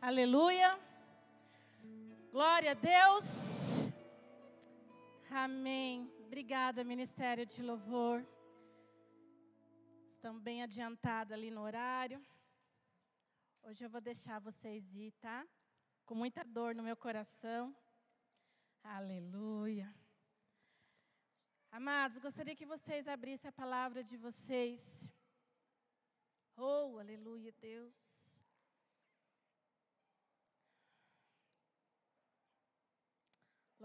Aleluia. Glória a Deus. Amém. Obrigada, Ministério de Louvor. Estamos bem adiantados ali no horário. Hoje eu vou deixar vocês ir, tá? Com muita dor no meu coração. Aleluia. Amados, gostaria que vocês abrissem a palavra de vocês. Oh, aleluia, Deus.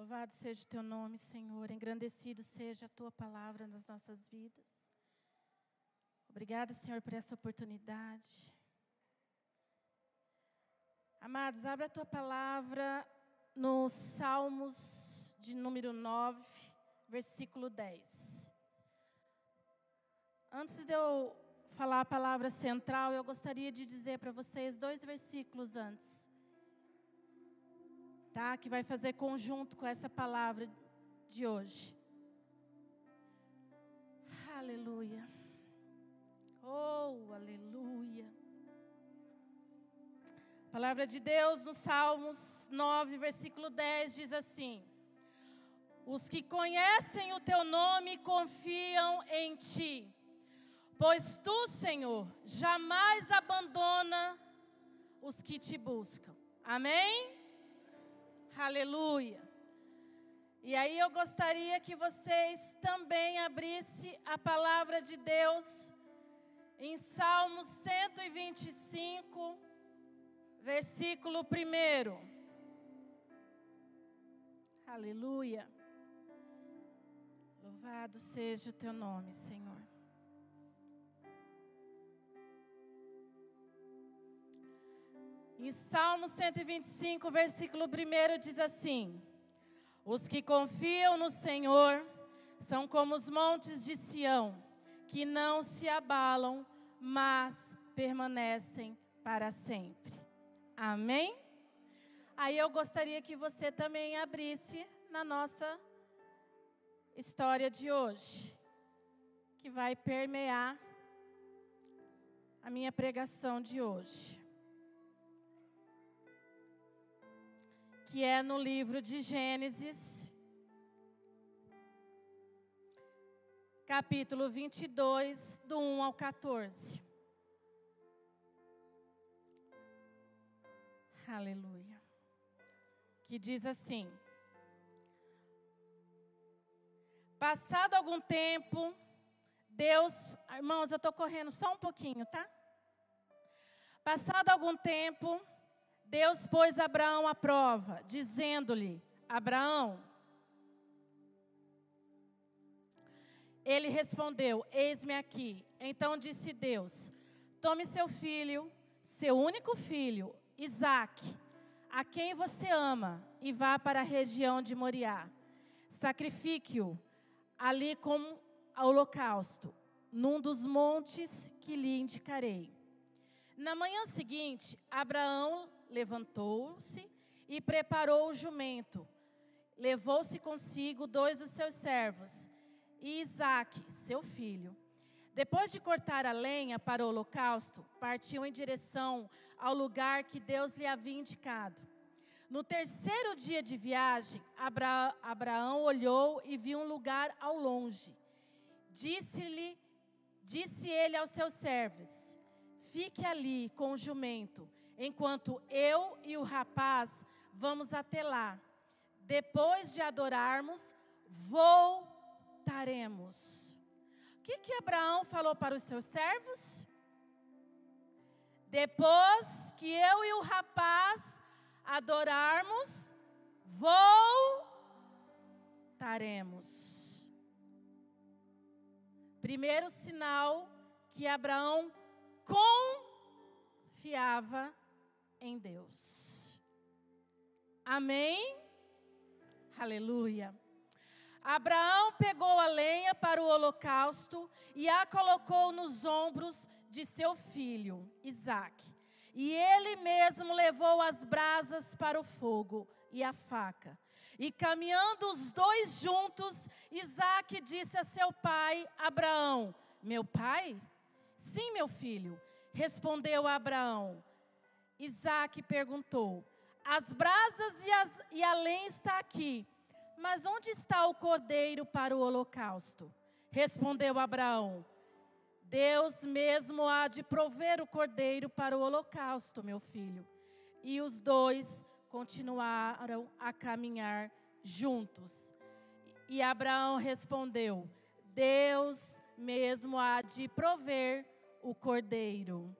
Louvado seja o teu nome, Senhor. Engrandecido seja a tua palavra nas nossas vidas. Obrigada, Senhor, por essa oportunidade. Amados, abra a tua palavra no Salmos de número 9, versículo 10. Antes de eu falar a palavra central, eu gostaria de dizer para vocês dois versículos antes. Tá? Que vai fazer conjunto com essa palavra de hoje. Aleluia. Oh, aleluia. Palavra de Deus no Salmos 9, versículo 10 diz assim: Os que conhecem o teu nome confiam em ti, pois tu, Senhor, jamais abandona os que te buscam. Amém? Aleluia. E aí eu gostaria que vocês também abrissem a palavra de Deus em Salmos 125, versículo 1. Aleluia. Louvado seja o teu nome, Senhor. Em Salmo 125, versículo 1 diz assim: Os que confiam no Senhor são como os montes de Sião, que não se abalam, mas permanecem para sempre. Amém? Aí eu gostaria que você também abrisse na nossa história de hoje, que vai permear a minha pregação de hoje. Que é no livro de Gênesis, capítulo 22, do 1 ao 14. Aleluia. Que diz assim: Passado algum tempo, Deus, irmãos, eu estou correndo só um pouquinho, tá? Passado algum tempo, Deus pôs Abraão à prova, dizendo-lhe: Abraão, ele respondeu: Eis-me aqui. Então disse Deus: Tome seu filho, seu único filho, Isaac, a quem você ama, e vá para a região de Moriá. Sacrifique-o ali como holocausto, num dos montes que lhe indicarei. Na manhã seguinte, Abraão levantou-se e preparou o jumento. Levou-se consigo dois dos seus servos e Isaque, seu filho. Depois de cortar a lenha para o holocausto, partiu em direção ao lugar que Deus lhe havia indicado. No terceiro dia de viagem, Abra Abraão olhou e viu um lugar ao longe. Disse-lhe, disse ele aos seus servos: Fique ali com o jumento, enquanto eu e o rapaz vamos até lá. Depois de adorarmos, voltaremos. O que, que Abraão falou para os seus servos? Depois que eu e o rapaz adorarmos, voltaremos. Primeiro sinal que Abraão confiava em Deus. Amém? Aleluia. Abraão pegou a lenha para o holocausto e a colocou nos ombros de seu filho, Isaque. E ele mesmo levou as brasas para o fogo e a faca. E caminhando os dois juntos, Isaque disse a seu pai, Abraão: Meu pai? Sim, meu filho, respondeu Abraão. Isaac perguntou: As brasas e, as, e a lenha está aqui, mas onde está o cordeiro para o holocausto? Respondeu Abraão: Deus mesmo há de prover o cordeiro para o holocausto, meu filho. E os dois continuaram a caminhar juntos. E Abraão respondeu: Deus mesmo há de prover o cordeiro.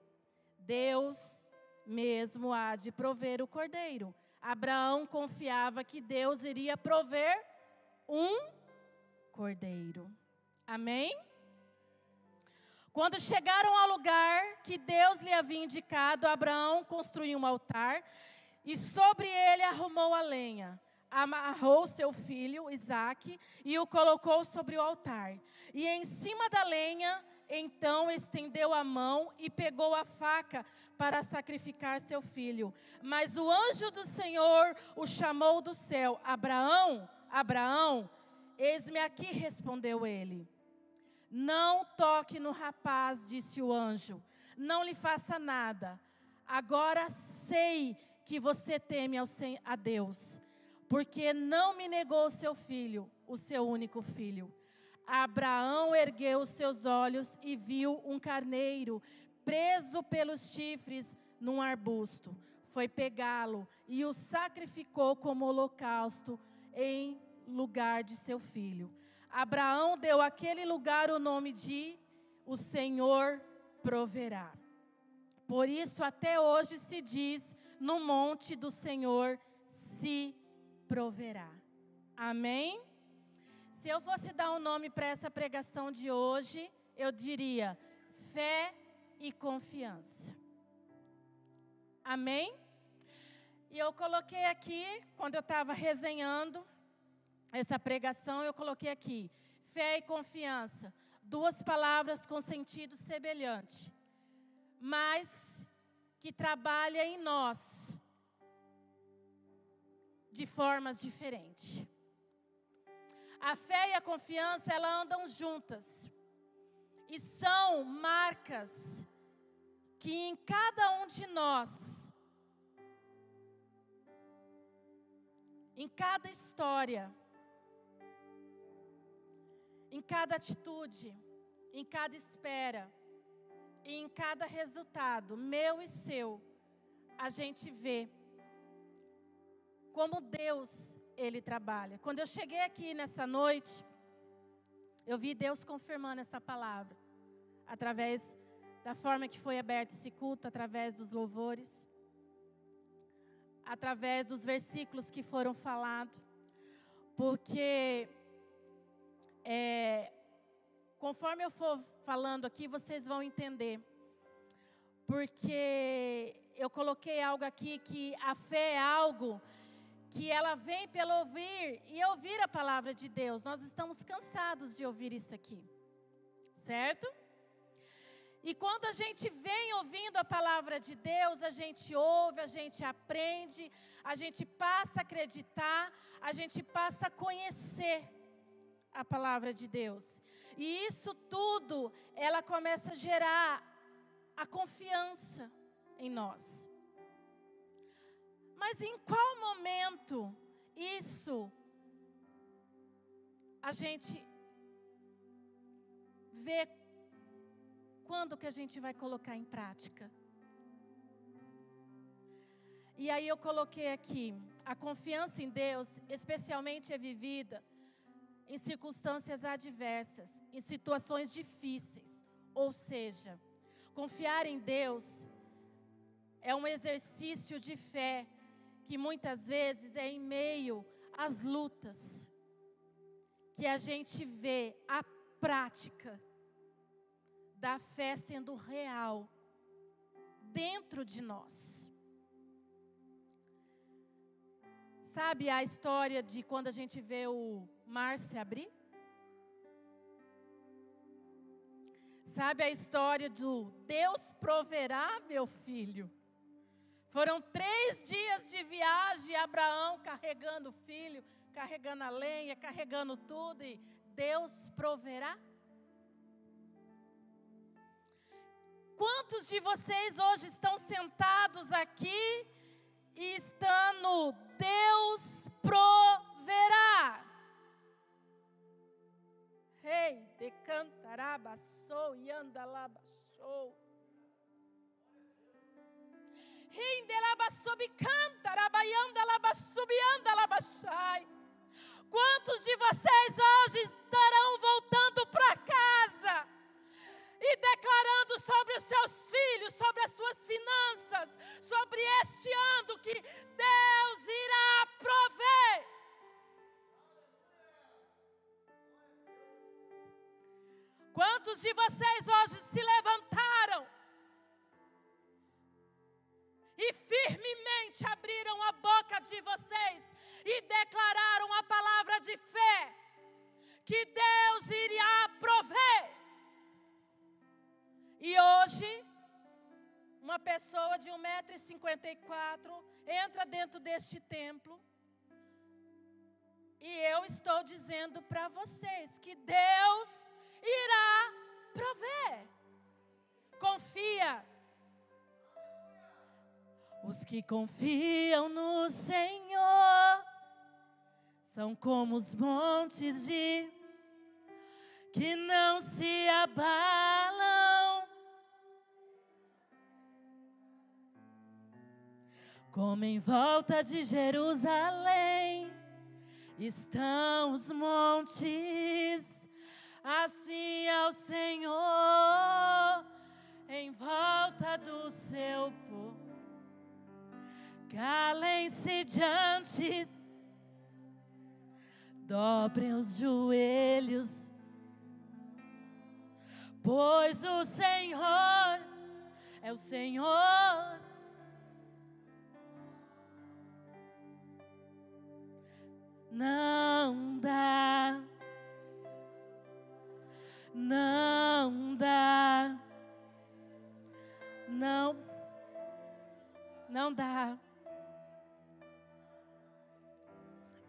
Deus mesmo há de prover o cordeiro. Abraão confiava que Deus iria prover um cordeiro. Amém? Quando chegaram ao lugar que Deus lhe havia indicado, Abraão construiu um altar e sobre ele arrumou a lenha. Amarrou seu filho, Isaque, e o colocou sobre o altar. E em cima da lenha então estendeu a mão e pegou a faca para sacrificar seu filho. Mas o anjo do Senhor o chamou do céu: Abraão, Abraão, eis-me aqui, respondeu ele. Não toque no rapaz, disse o anjo. Não lhe faça nada. Agora sei que você teme a Deus, porque não me negou seu filho, o seu único filho. Abraão ergueu os seus olhos e viu um carneiro preso pelos chifres num arbusto. Foi pegá-lo e o sacrificou como holocausto em lugar de seu filho. Abraão deu àquele lugar o nome de O Senhor proverá. Por isso, até hoje se diz: no monte do Senhor se proverá. Amém? Se eu fosse dar um nome para essa pregação de hoje, eu diria fé e confiança. Amém? E eu coloquei aqui, quando eu estava resenhando essa pregação, eu coloquei aqui fé e confiança, duas palavras com sentido semelhante, mas que trabalha em nós de formas diferentes. A fé e a confiança, elas andam juntas. E são marcas que em cada um de nós, em cada história, em cada atitude, em cada espera, e em cada resultado, meu e seu, a gente vê como Deus ele trabalha. Quando eu cheguei aqui nessa noite, eu vi Deus confirmando essa palavra, através da forma que foi aberto esse culto, através dos louvores, através dos versículos que foram falados, porque é, conforme eu for falando aqui, vocês vão entender. Porque eu coloquei algo aqui que a fé é algo que ela vem pelo ouvir e ouvir a palavra de Deus. Nós estamos cansados de ouvir isso aqui, certo? E quando a gente vem ouvindo a palavra de Deus, a gente ouve, a gente aprende, a gente passa a acreditar, a gente passa a conhecer a palavra de Deus. E isso tudo, ela começa a gerar a confiança em nós. Mas em qual momento isso a gente vê quando que a gente vai colocar em prática? E aí eu coloquei aqui, a confiança em Deus, especialmente é vivida em circunstâncias adversas, em situações difíceis. Ou seja, confiar em Deus é um exercício de fé que muitas vezes é em meio às lutas que a gente vê a prática da fé sendo real dentro de nós. Sabe a história de quando a gente vê o mar se abrir? Sabe a história do Deus proverá, meu filho? Foram três dias de viagem, Abraão carregando o filho, carregando a lenha, carregando tudo, e Deus proverá. Quantos de vocês hoje estão sentados aqui e estão no Deus proverá? Rei, hey, decantarabasou e andalabasou. Quantos de vocês hoje estarão voltando para casa e declarando sobre os seus filhos, sobre as suas finanças, sobre este ano que Deus irá prover? Quantos de vocês hoje se levantaram e firmemente abriram a boca de vocês e declararam a palavra de fé que Deus iria prover. E hoje, uma pessoa de 1,54m entra dentro deste templo. E eu estou dizendo para vocês que Deus irá prover. Confia. Os que confiam no Senhor são como os montes de que não se abalam. Como em volta de Jerusalém estão os montes, assim é o Senhor em volta do seu povo. Calem-se diante, dobrem os joelhos, pois o Senhor é o Senhor. Não dá, não dá, não, não dá.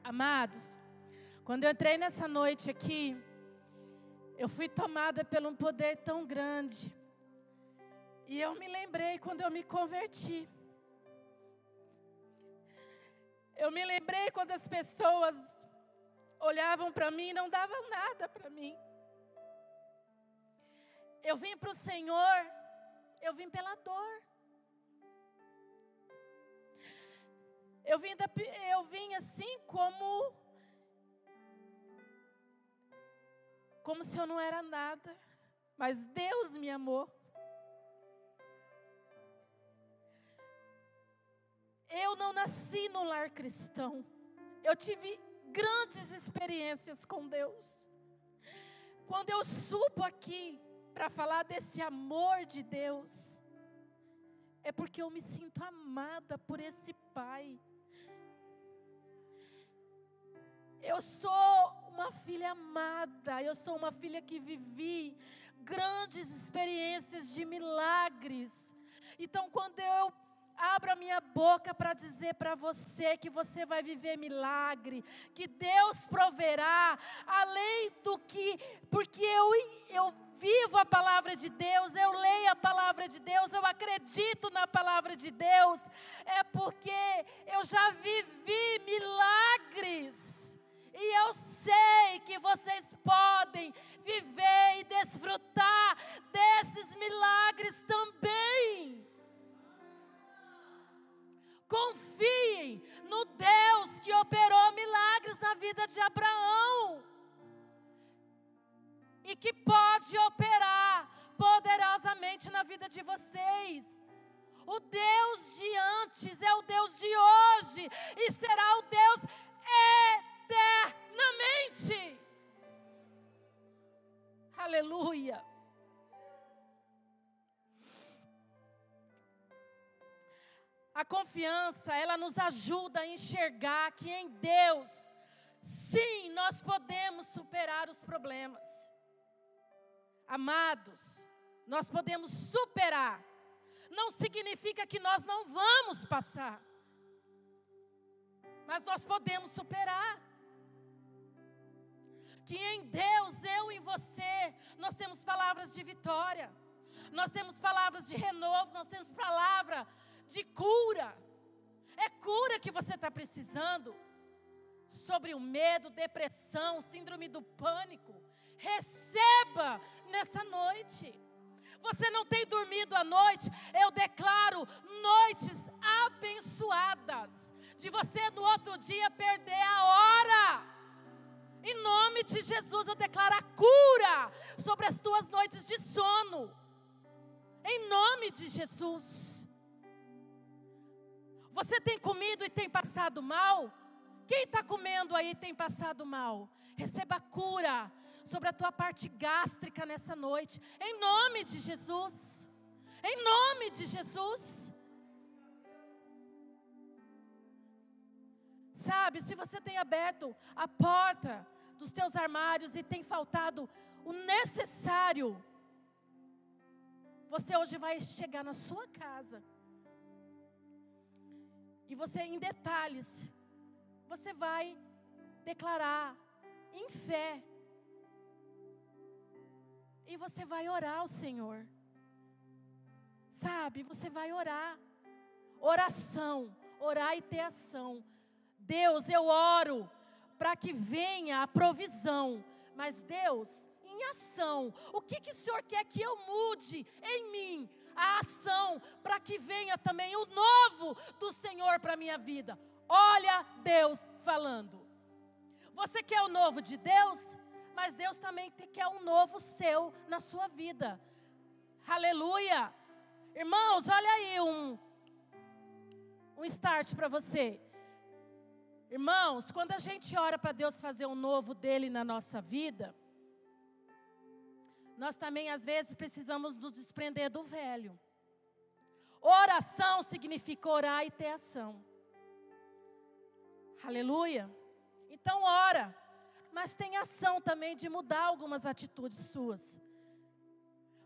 Amados, quando eu entrei nessa noite aqui, eu fui tomada por um poder tão grande. E eu me lembrei quando eu me converti. Eu me lembrei quando as pessoas olhavam para mim e não davam nada para mim. Eu vim para o Senhor, eu vim pela dor. Eu vim, da, eu vim assim como. Como se eu não era nada. Mas Deus me amou. Eu não nasci no lar cristão. Eu tive grandes experiências com Deus. Quando eu subo aqui para falar desse amor de Deus, é porque eu me sinto amada por esse Pai. Eu sou uma filha amada, eu sou uma filha que vivi grandes experiências de milagres. Então, quando eu abro a minha boca para dizer para você que você vai viver milagre, que Deus proverá, além do que, porque eu, eu vivo a palavra de Deus, eu leio a palavra de Deus, eu acredito na palavra de Deus, é porque eu já vivi milagres. E eu sei que vocês podem viver e desfrutar desses milagres também. Confiem no Deus que operou milagres na vida de Abraão e que pode operar poderosamente na vida de vocês. O Deus de antes é o Deus de hoje e será o Deus Aleluia. A confiança, ela nos ajuda a enxergar que em Deus, sim, nós podemos superar os problemas. Amados, nós podemos superar. Não significa que nós não vamos passar mas nós podemos superar. Que em Deus, eu e você, nós temos palavras de vitória. nós temos palavras de renovo, nós temos palavra de cura. É cura que você está precisando sobre o medo, depressão, síndrome do pânico. Receba nessa noite. Você não tem dormido à noite, eu declaro noites abençoadas. De você no outro dia perder a hora. Em nome de Jesus, eu declaro a cura sobre as tuas noites de sono. Em nome de Jesus. Você tem comido e tem passado mal? Quem está comendo aí tem passado mal? Receba cura sobre a tua parte gástrica nessa noite. Em nome de Jesus. Em nome de Jesus. Sabe, se você tem aberto a porta dos teus armários e tem faltado o necessário, você hoje vai chegar na sua casa. E você, em detalhes, você vai declarar em fé. E você vai orar ao Senhor. Sabe, você vai orar. Oração, orar e ter ação. Deus, eu oro para que venha a provisão. Mas Deus, em ação, o que, que o Senhor quer que eu mude em mim? A ação, para que venha também o novo do Senhor para a minha vida. Olha Deus falando. Você quer o novo de Deus? Mas Deus também quer um novo seu na sua vida. Aleluia! Irmãos, olha aí um, um start para você. Irmãos, quando a gente ora para Deus fazer um novo dele na nossa vida, nós também às vezes precisamos nos desprender do velho. Oração significa orar e ter ação. Aleluia. Então ora, mas tem ação também de mudar algumas atitudes suas.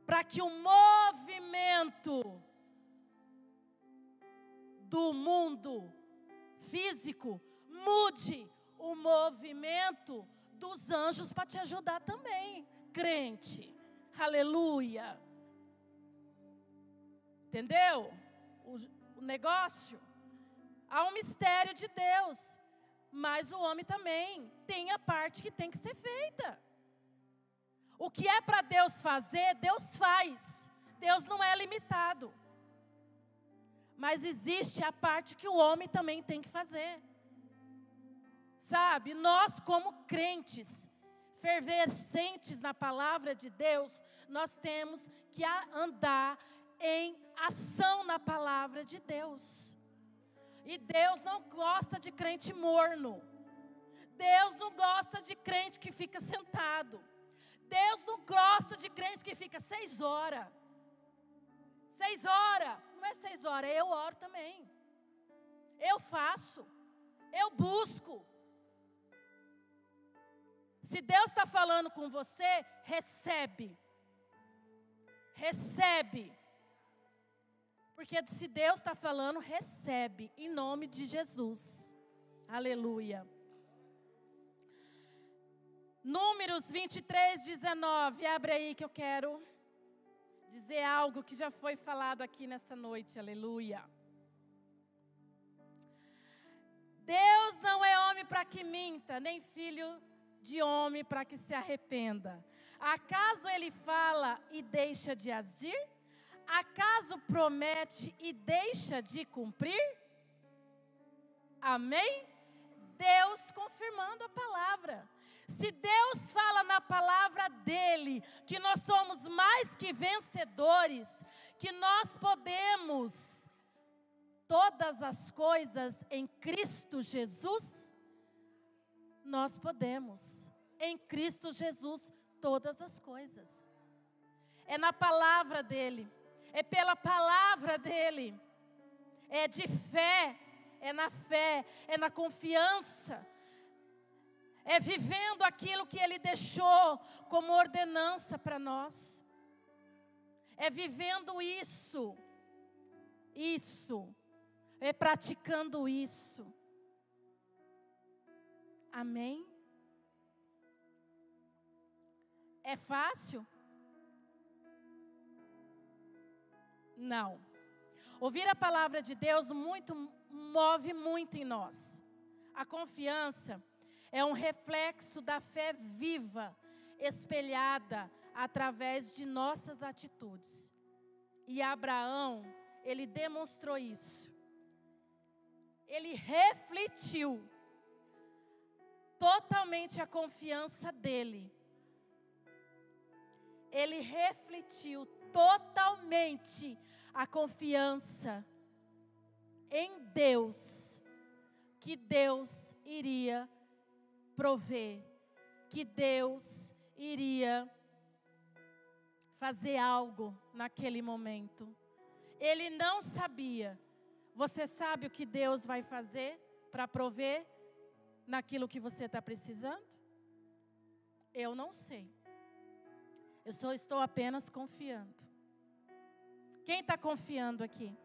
Para que o movimento do mundo físico Mude o movimento dos anjos para te ajudar também, crente. Aleluia. Entendeu? O, o negócio. Há um mistério de Deus. Mas o homem também tem a parte que tem que ser feita. O que é para Deus fazer, Deus faz. Deus não é limitado. Mas existe a parte que o homem também tem que fazer. Sabe, nós como crentes, fervescentes na palavra de Deus, nós temos que andar em ação na palavra de Deus. E Deus não gosta de crente morno. Deus não gosta de crente que fica sentado. Deus não gosta de crente que fica seis horas. Seis horas. Não é seis horas, eu oro também. Eu faço. Eu busco. Se Deus está falando com você, recebe. Recebe. Porque se Deus está falando, recebe. Em nome de Jesus. Aleluia. Números 23, 19. Abre aí que eu quero dizer algo que já foi falado aqui nessa noite. Aleluia. Deus não é homem para que minta, nem filho de homem para que se arrependa. Acaso ele fala e deixa de agir? Acaso promete e deixa de cumprir? Amém? Deus confirmando a palavra. Se Deus fala na palavra dele que nós somos mais que vencedores, que nós podemos todas as coisas em Cristo Jesus, nós podemos. Em Cristo Jesus, todas as coisas. É na palavra dEle, é pela palavra dEle, é de fé, é na fé, é na confiança, é vivendo aquilo que Ele deixou como ordenança para nós, é vivendo isso, isso, é praticando isso. Amém? É fácil? Não. Ouvir a palavra de Deus muito move muito em nós. A confiança é um reflexo da fé viva, espelhada através de nossas atitudes. E Abraão, ele demonstrou isso. Ele refletiu totalmente a confiança dele. Ele refletiu totalmente a confiança em Deus, que Deus iria prover, que Deus iria fazer algo naquele momento. Ele não sabia. Você sabe o que Deus vai fazer para prover naquilo que você está precisando? Eu não sei. Eu só estou apenas confiando. Quem está confiando aqui?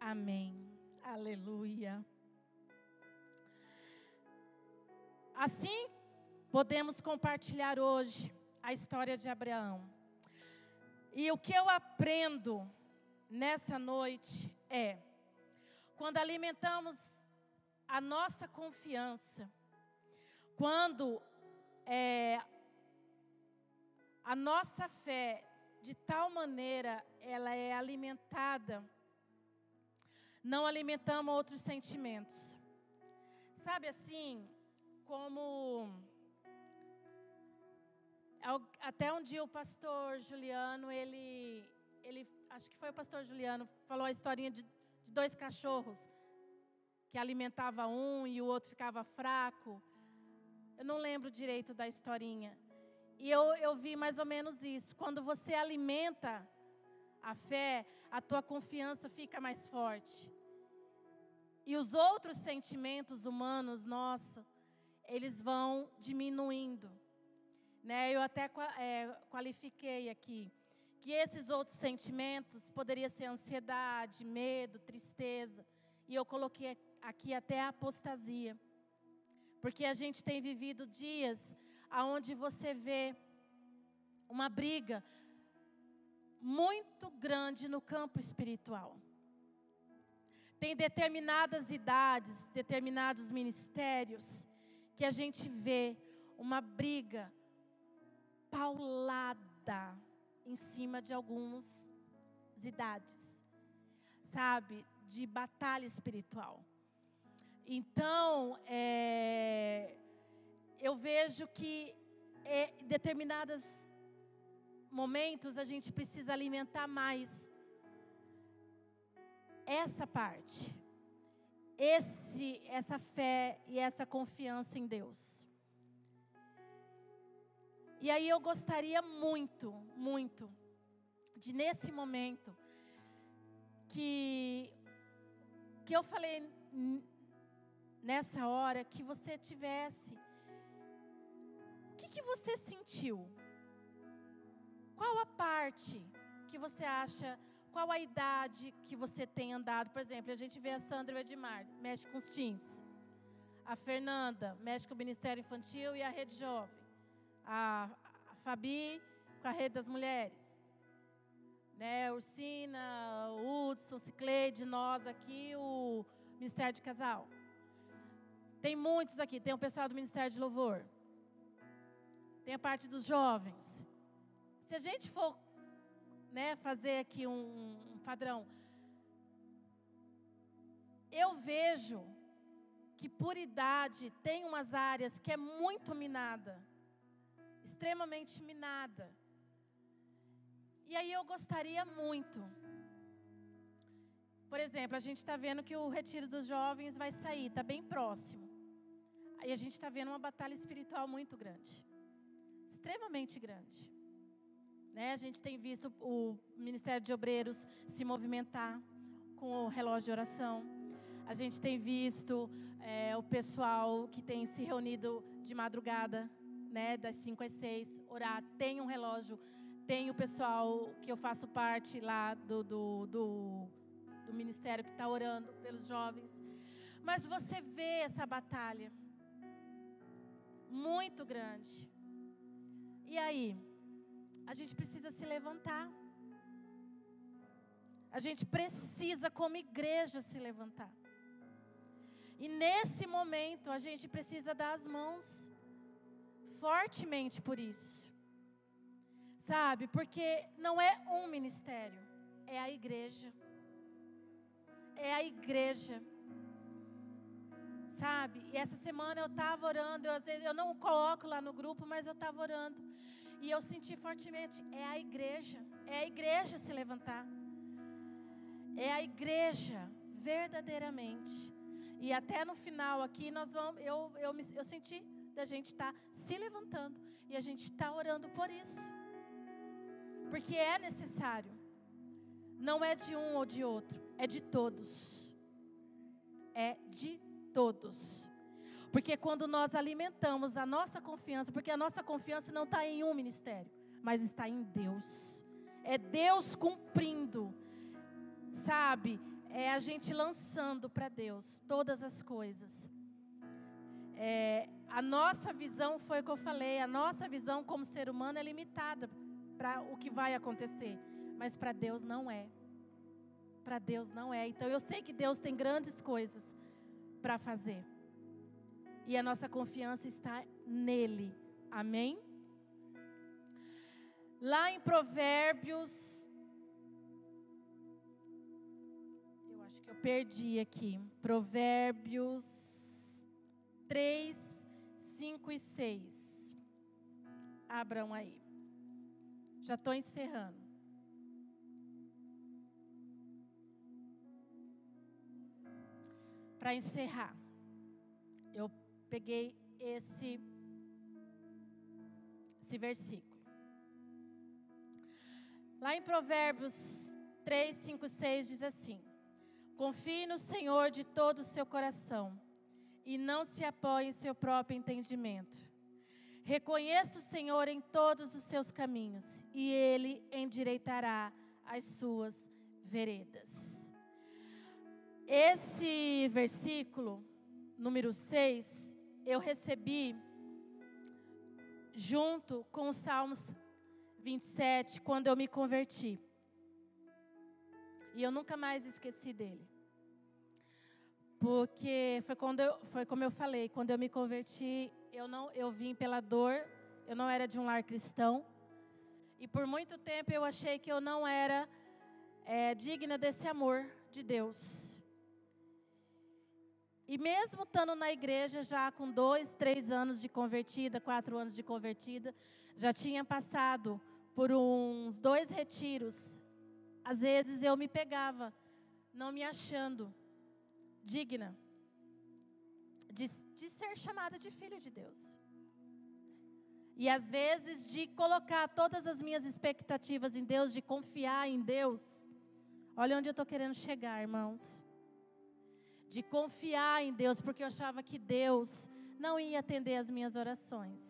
Amém. Aleluia. Assim, podemos compartilhar hoje a história de Abraão. E o que eu aprendo nessa noite é: quando alimentamos a nossa confiança, quando é, a nossa fé de tal maneira ela é alimentada, não alimentamos outros sentimentos. Sabe assim, como até um dia o pastor Juliano, ele, ele, acho que foi o pastor Juliano, falou a historinha de, de dois cachorros que alimentava um e o outro ficava fraco. Eu não lembro direito da historinha. E eu, eu vi mais ou menos isso. Quando você alimenta a fé, a tua confiança fica mais forte. E os outros sentimentos humanos, nossa, eles vão diminuindo. Né? Eu até é, qualifiquei aqui que esses outros sentimentos poderiam ser ansiedade, medo, tristeza. E eu coloquei aqui até a apostasia. Porque a gente tem vivido dias onde você vê uma briga muito grande no campo espiritual. Tem determinadas idades, determinados ministérios que a gente vê uma briga paulada em cima de algumas idades, sabe, de batalha espiritual. Então, é, eu vejo que é, em determinados momentos a gente precisa alimentar mais essa parte esse, essa fé e essa confiança em Deus. E aí eu gostaria muito, muito, de nesse momento, que, que eu falei nessa hora, que você tivesse. O que, que você sentiu? Qual a parte que você acha qual a idade que você tem andado? Por exemplo, a gente vê a Sandra Edmar, mexe com os teens. A Fernanda, mexe com o Ministério Infantil e a Rede Jovem. A, Fabi, com a Rede das Mulheres. Né, Ursina, Hudson, Cicleide, nós aqui, o Ministério de Casal. Tem muitos aqui. Tem o pessoal do Ministério de Louvor. Tem a parte dos jovens. Se a gente for né, fazer aqui um, um padrão. Eu vejo que por idade tem umas áreas que é muito minada, extremamente minada. E aí eu gostaria muito. Por exemplo, a gente está vendo que o retiro dos jovens vai sair, está bem próximo. Aí a gente está vendo uma batalha espiritual muito grande, extremamente grande. Né? A gente tem visto o Ministério de Obreiros se movimentar com o relógio de oração. A gente tem visto é, o pessoal que tem se reunido de madrugada, né, das 5 às 6, orar. Tem um relógio, tem o pessoal que eu faço parte lá do, do, do, do ministério que está orando pelos jovens. Mas você vê essa batalha muito grande. E aí? a gente precisa se levantar. A gente precisa, como igreja, se levantar. E nesse momento, a gente precisa dar as mãos fortemente por isso. Sabe? Porque não é um ministério, é a igreja. É a igreja. Sabe? E essa semana eu estava orando, eu, às vezes eu não coloco lá no grupo, mas eu estava orando. E eu senti fortemente, é a igreja, é a igreja se levantar. É a igreja, verdadeiramente. E até no final aqui, nós vamos, eu, eu, eu senti da gente estar tá se levantando. E a gente está orando por isso. Porque é necessário. Não é de um ou de outro, é de todos. É de todos. Porque quando nós alimentamos a nossa confiança, porque a nossa confiança não está em um ministério, mas está em Deus. É Deus cumprindo, sabe? É a gente lançando para Deus todas as coisas. É, a nossa visão, foi o que eu falei, a nossa visão como ser humano é limitada para o que vai acontecer, mas para Deus não é. Para Deus não é. Então eu sei que Deus tem grandes coisas para fazer. E a nossa confiança está nele. Amém? Lá em Provérbios. Eu acho que eu perdi aqui. Provérbios 3, 5 e 6. Abram aí. Já estou encerrando. Para encerrar, eu peguei esse, esse versículo. Lá em Provérbios 3, 5, 6 diz assim: Confie no Senhor de todo o seu coração e não se apoie em seu próprio entendimento. Reconheça o Senhor em todos os seus caminhos e ele endireitará as suas veredas. Esse versículo, número 6, eu recebi junto com o Salmos 27, quando eu me converti. E eu nunca mais esqueci dele. Porque foi, quando eu, foi como eu falei, quando eu me converti, eu, não, eu vim pela dor, eu não era de um lar cristão. E por muito tempo eu achei que eu não era é, digna desse amor de Deus. E mesmo estando na igreja já com dois, três anos de convertida, quatro anos de convertida, já tinha passado por uns dois retiros. Às vezes eu me pegava, não me achando digna de, de ser chamada de filha de Deus. E às vezes de colocar todas as minhas expectativas em Deus, de confiar em Deus. Olha onde eu estou querendo chegar, irmãos de confiar em Deus, porque eu achava que Deus não ia atender as minhas orações.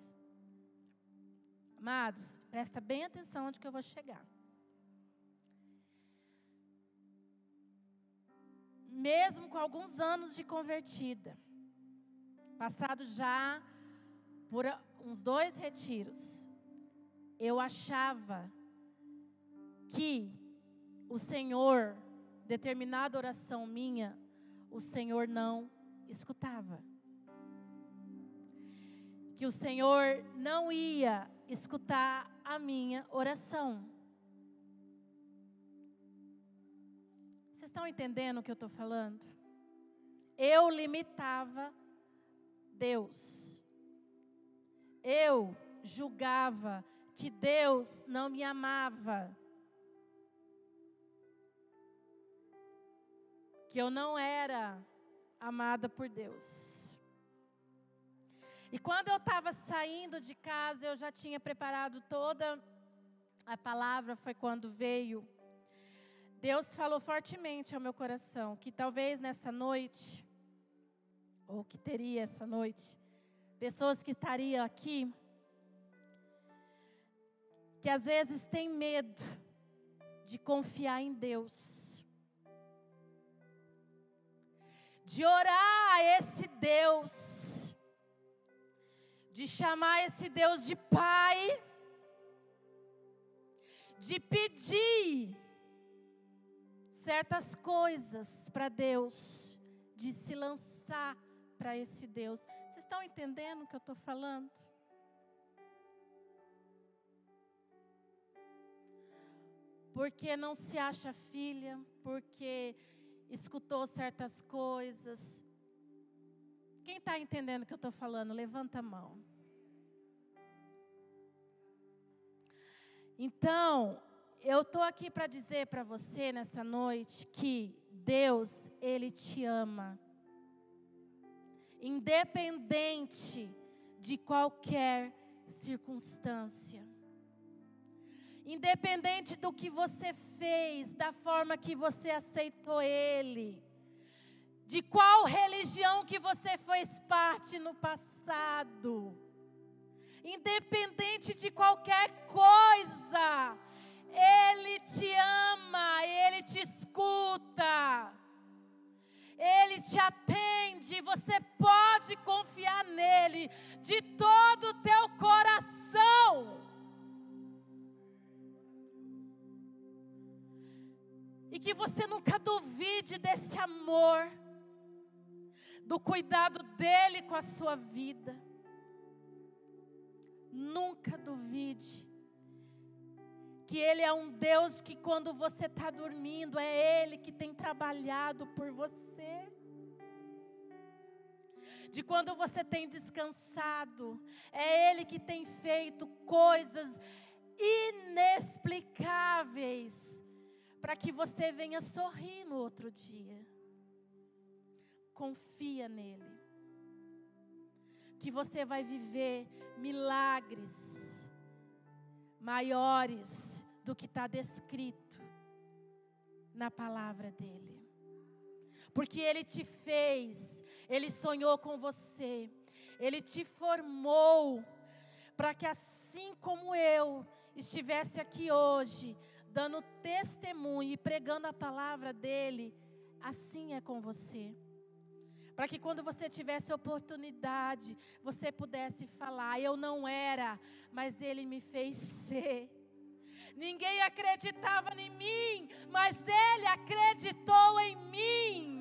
Amados, presta bem atenção onde que eu vou chegar. Mesmo com alguns anos de convertida, passado já por uns dois retiros, eu achava que o Senhor, determinada oração minha, o Senhor não escutava. Que o Senhor não ia escutar a minha oração. Estão entendendo o que eu estou falando? Eu limitava Deus. Eu julgava que Deus não me amava. que eu não era amada por Deus. E quando eu estava saindo de casa, eu já tinha preparado toda a palavra, foi quando veio. Deus falou fortemente ao meu coração que talvez nessa noite, ou que teria essa noite, pessoas que estariam aqui, que às vezes têm medo de confiar em Deus de orar a esse Deus, de chamar esse Deus de Pai, de pedir certas coisas para Deus, de se lançar para esse Deus. Vocês estão entendendo o que eu estou falando? Porque não se acha filha, porque escutou certas coisas. Quem está entendendo o que eu estou falando? Levanta a mão. Então, eu estou aqui para dizer para você nessa noite que Deus, Ele te ama. Independente de qualquer circunstância. Independente do que você fez, da forma que você aceitou Ele, de qual religião que você fez parte no passado, independente de qualquer coisa, te atende, você pode confiar nele de todo o teu coração. E que você nunca duvide desse amor, do cuidado dele com a sua vida. Nunca duvide que Ele é um Deus que, quando você está dormindo, é Ele que tem trabalhado por você. De quando você tem descansado, é Ele que tem feito coisas inexplicáveis para que você venha sorrir no outro dia. Confia nele que você vai viver milagres maiores do que está descrito na palavra dele. Porque ele te fez, ele sonhou com você, ele te formou para que assim como eu estivesse aqui hoje, dando testemunho e pregando a palavra dele, assim é com você para que quando você tivesse oportunidade, você pudesse falar: Eu não era, mas Ele me fez ser. Ninguém acreditava em mim, mas Ele acreditou em mim.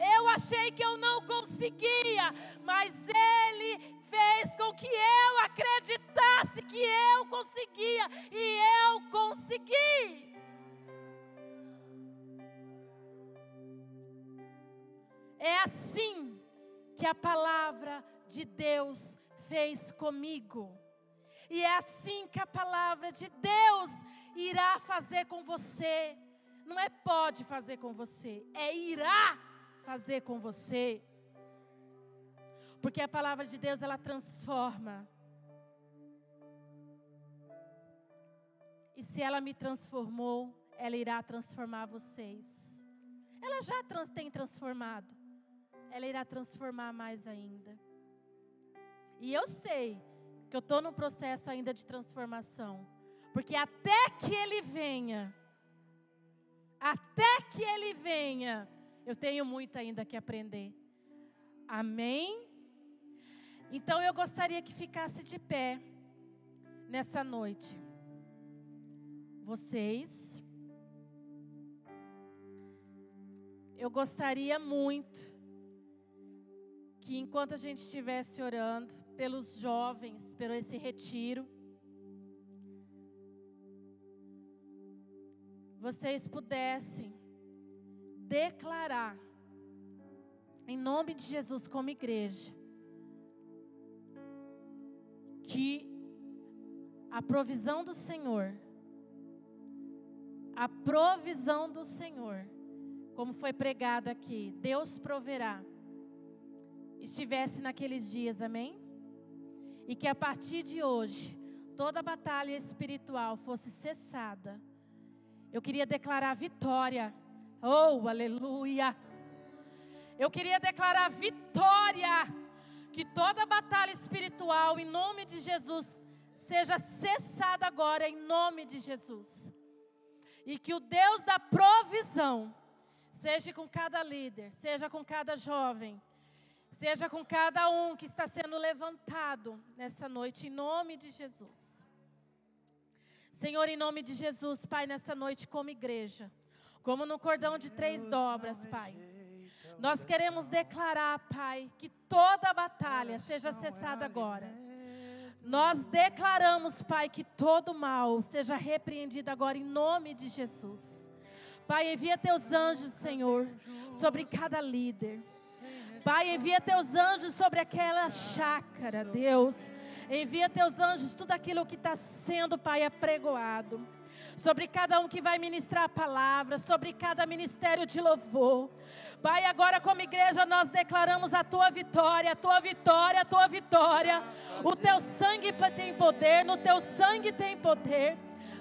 Eu achei que eu não conseguia, mas Ele fez com que eu acreditasse que eu conseguia e eu consegui. É assim que a palavra de Deus fez comigo. E é assim que a palavra de Deus irá fazer com você. Não é pode fazer com você, é irá fazer com você. Porque a palavra de Deus ela transforma. E se ela me transformou, ela irá transformar vocês. Ela já trans, tem transformado ela irá transformar mais ainda. E eu sei que eu estou num processo ainda de transformação. Porque até que ele venha, até que ele venha, eu tenho muito ainda que aprender. Amém? Então eu gostaria que ficasse de pé nessa noite. Vocês, eu gostaria muito que enquanto a gente estivesse orando pelos jovens, pelo esse retiro, vocês pudessem declarar, em nome de Jesus, como igreja, que a provisão do Senhor, a provisão do Senhor, como foi pregado aqui, Deus proverá estivesse naqueles dias, amém? E que a partir de hoje, toda batalha espiritual fosse cessada. Eu queria declarar vitória. Oh, aleluia! Eu queria declarar vitória. Que toda batalha espiritual, em nome de Jesus, seja cessada agora, em nome de Jesus. E que o Deus da provisão, seja com cada líder, seja com cada jovem, Seja com cada um que está sendo levantado nessa noite, em nome de Jesus. Senhor, em nome de Jesus, Pai, nessa noite, como igreja, como no cordão de três dobras, Pai. Nós queremos declarar, Pai, que toda batalha seja cessada agora. Nós declaramos, Pai, que todo mal seja repreendido agora em nome de Jesus. Pai, envia teus anjos, Senhor, sobre cada líder. Pai, envia teus anjos sobre aquela chácara, Deus. Envia teus anjos, tudo aquilo que está sendo, Pai, apregoado. Sobre cada um que vai ministrar a palavra, sobre cada ministério de louvor. Pai, agora como igreja nós declaramos a tua vitória, a tua vitória, a tua vitória. O teu sangue tem poder, no teu sangue tem poder.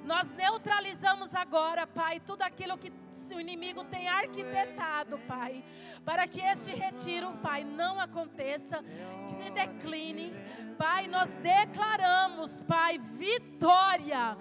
Nós neutralizamos agora, Pai, tudo aquilo que o inimigo tem arquitetado, Pai, para que este retiro, Pai, não aconteça, que decline. Pai, nós declaramos, Pai, vitória,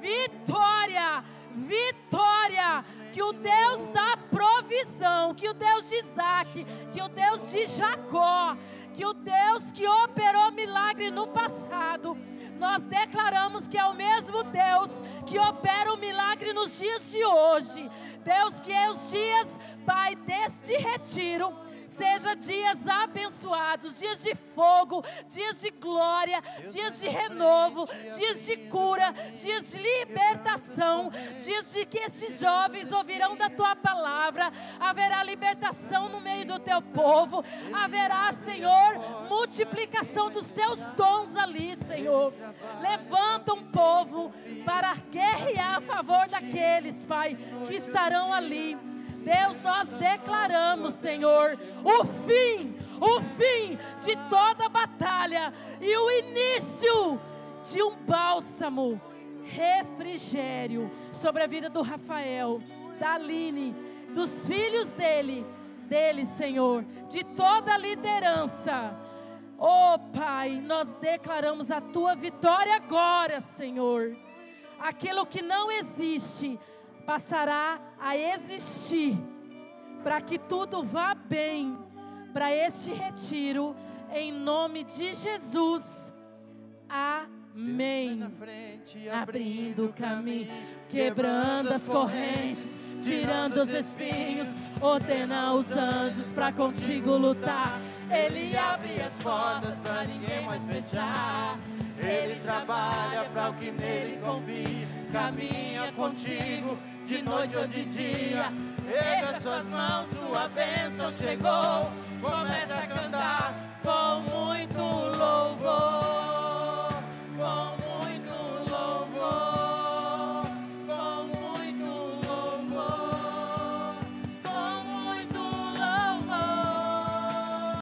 vitória, vitória. Que o Deus da provisão, que o Deus de Isaac, que o Deus de Jacó, que o Deus que operou milagre no passado, nós declaramos que é o mesmo Deus que opera o milagre nos dias de hoje. Deus, que é os dias, Pai, deste retiro Seja dias abençoados, dias de fogo, dias de glória, dias de renovo, dias de cura, dias de libertação, dias de que esses jovens ouvirão da tua palavra. Haverá libertação no meio do teu povo, haverá, Senhor, multiplicação dos teus dons ali, Senhor. Levanta um povo para guerrear a favor daqueles, Pai, que estarão ali Deus, nós declaramos, Senhor, o fim, o fim de toda batalha e o início de um bálsamo, refrigério sobre a vida do Rafael, da Aline, dos filhos dele, dele, Senhor, de toda a liderança. Oh, Pai, nós declaramos a tua vitória agora, Senhor. Aquilo que não existe, passará a existir para que tudo vá bem para este retiro, em nome de Jesus. Amém. Abrindo o caminho, quebrando as correntes, tirando os espinhos, ordena os anjos para contigo lutar. Ele abre as portas para ninguém mais fechar. Ele trabalha para o que nele convém, caminha contigo de noite ou de dia. Erga suas mãos, sua bênção chegou. Começa a cantar com muito louvor.